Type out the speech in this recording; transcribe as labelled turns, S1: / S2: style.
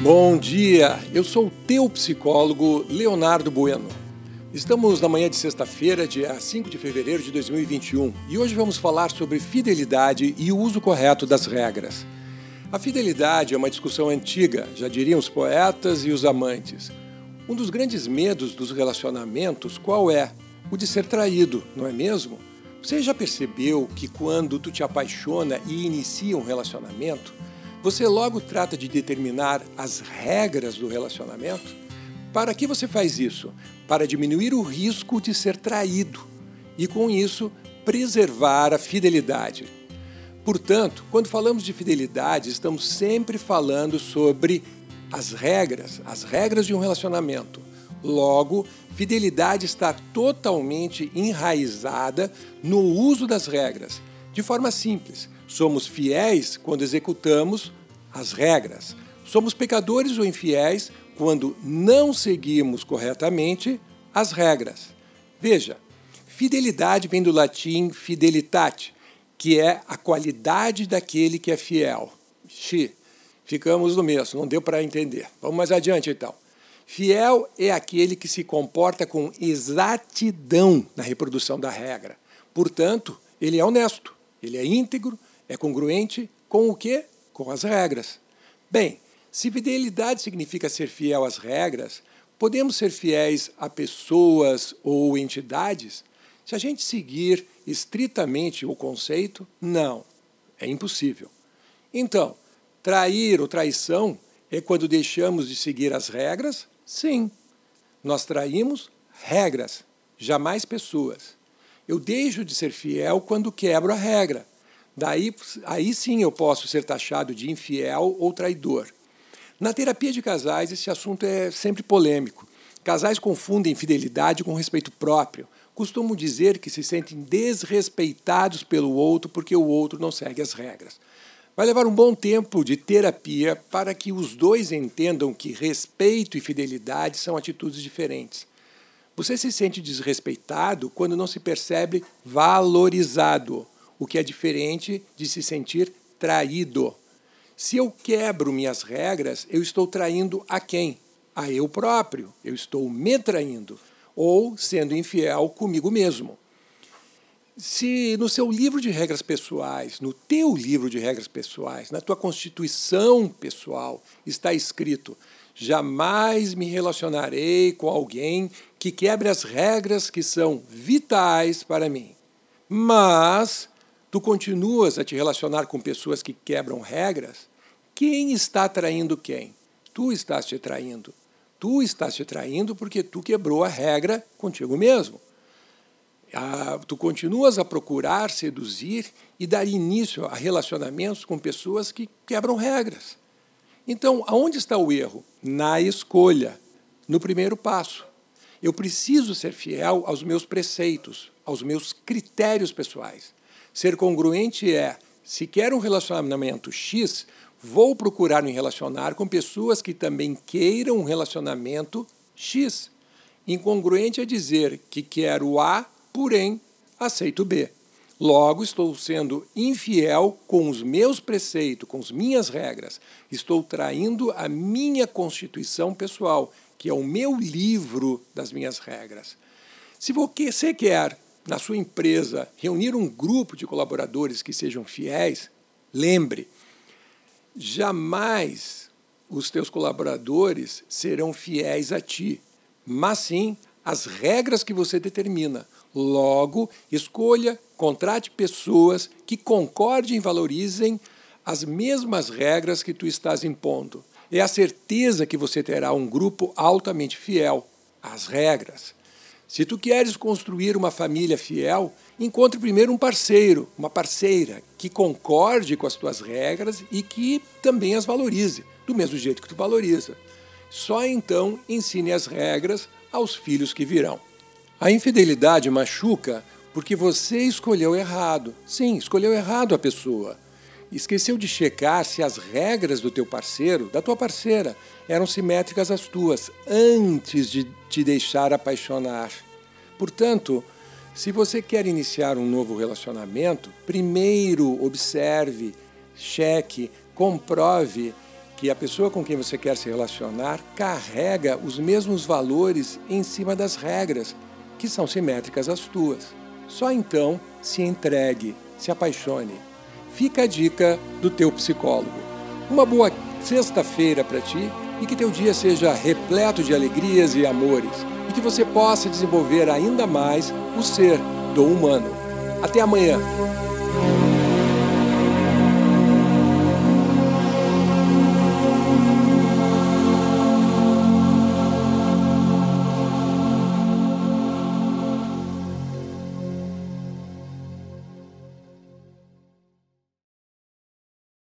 S1: Bom dia, eu sou o teu psicólogo Leonardo Bueno. Estamos na manhã de sexta-feira, dia 5 de fevereiro de 2021, e hoje vamos falar sobre fidelidade e o uso correto das regras. A fidelidade é uma discussão antiga, já diriam os poetas e os amantes. Um dos grandes medos dos relacionamentos qual é? O de ser traído, não é mesmo? Você já percebeu que quando tu te apaixona e inicia um relacionamento, você logo trata de determinar as regras do relacionamento? Para que você faz isso? Para diminuir o risco de ser traído e, com isso, preservar a fidelidade. Portanto, quando falamos de fidelidade, estamos sempre falando sobre as regras, as regras de um relacionamento. Logo, fidelidade está totalmente enraizada no uso das regras. De forma simples, somos fiéis quando executamos as regras. Somos pecadores ou infiéis quando não seguimos corretamente as regras. Veja, fidelidade vem do latim fidelitate, que é a qualidade daquele que é fiel. Xi, ficamos no mesmo, não deu para entender. Vamos mais adiante então. Fiel é aquele que se comporta com exatidão na reprodução da regra. Portanto, ele é honesto, ele é íntegro, é congruente com o que? Com as regras. Bem, se fidelidade significa ser fiel às regras, podemos ser fiéis a pessoas ou entidades? Se a gente seguir estritamente o conceito, não, é impossível. Então, trair ou traição é quando deixamos de seguir as regras Sim, nós traímos regras, jamais pessoas. Eu deixo de ser fiel quando quebro a regra. Daí, aí sim eu posso ser taxado de infiel ou traidor. Na terapia de casais, esse assunto é sempre polêmico. Casais confundem fidelidade com respeito próprio. Costumam dizer que se sentem desrespeitados pelo outro porque o outro não segue as regras. Vai levar um bom tempo de terapia para que os dois entendam que respeito e fidelidade são atitudes diferentes. Você se sente desrespeitado quando não se percebe valorizado, o que é diferente de se sentir traído. Se eu quebro minhas regras, eu estou traindo a quem? A eu próprio. Eu estou me traindo ou sendo infiel comigo mesmo. Se no seu livro de regras pessoais, no teu livro de regras pessoais, na tua constituição pessoal, está escrito: jamais me relacionarei com alguém que quebre as regras que são vitais para mim. Mas tu continuas a te relacionar com pessoas que quebram regras, quem está traindo quem? Tu estás te traindo. Tu estás te traindo porque tu quebrou a regra contigo mesmo tu continuas a procurar seduzir e dar início a relacionamentos com pessoas que quebram regras. Então, aonde está o erro? Na escolha, no primeiro passo. Eu preciso ser fiel aos meus preceitos, aos meus critérios pessoais. Ser congruente é, se quero um relacionamento X, vou procurar me relacionar com pessoas que também queiram um relacionamento X. Incongruente é dizer que quero A porém aceito B. Logo, estou sendo infiel com os meus preceitos, com as minhas regras. Estou traindo a minha constituição pessoal, que é o meu livro das minhas regras. Se você quer, na sua empresa, reunir um grupo de colaboradores que sejam fiéis, lembre, jamais os teus colaboradores serão fiéis a ti, mas sim as regras que você determina. Logo, escolha, contrate pessoas que concordem e valorizem as mesmas regras que tu estás impondo. É a certeza que você terá um grupo altamente fiel às regras. Se tu queres construir uma família fiel, encontre primeiro um parceiro, uma parceira que concorde com as tuas regras e que também as valorize, do mesmo jeito que tu valoriza. Só então ensine as regras aos filhos que virão. A infidelidade machuca porque você escolheu errado. Sim, escolheu errado a pessoa. Esqueceu de checar se as regras do teu parceiro, da tua parceira, eram simétricas às tuas antes de te deixar apaixonar. Portanto, se você quer iniciar um novo relacionamento, primeiro observe, cheque, comprove que a pessoa com quem você quer se relacionar carrega os mesmos valores em cima das regras, que são simétricas às tuas. Só então se entregue, se apaixone. Fica a dica do teu psicólogo. Uma boa sexta-feira para ti e que teu dia seja repleto de alegrias e amores e que você possa desenvolver ainda mais o ser do humano. Até amanhã!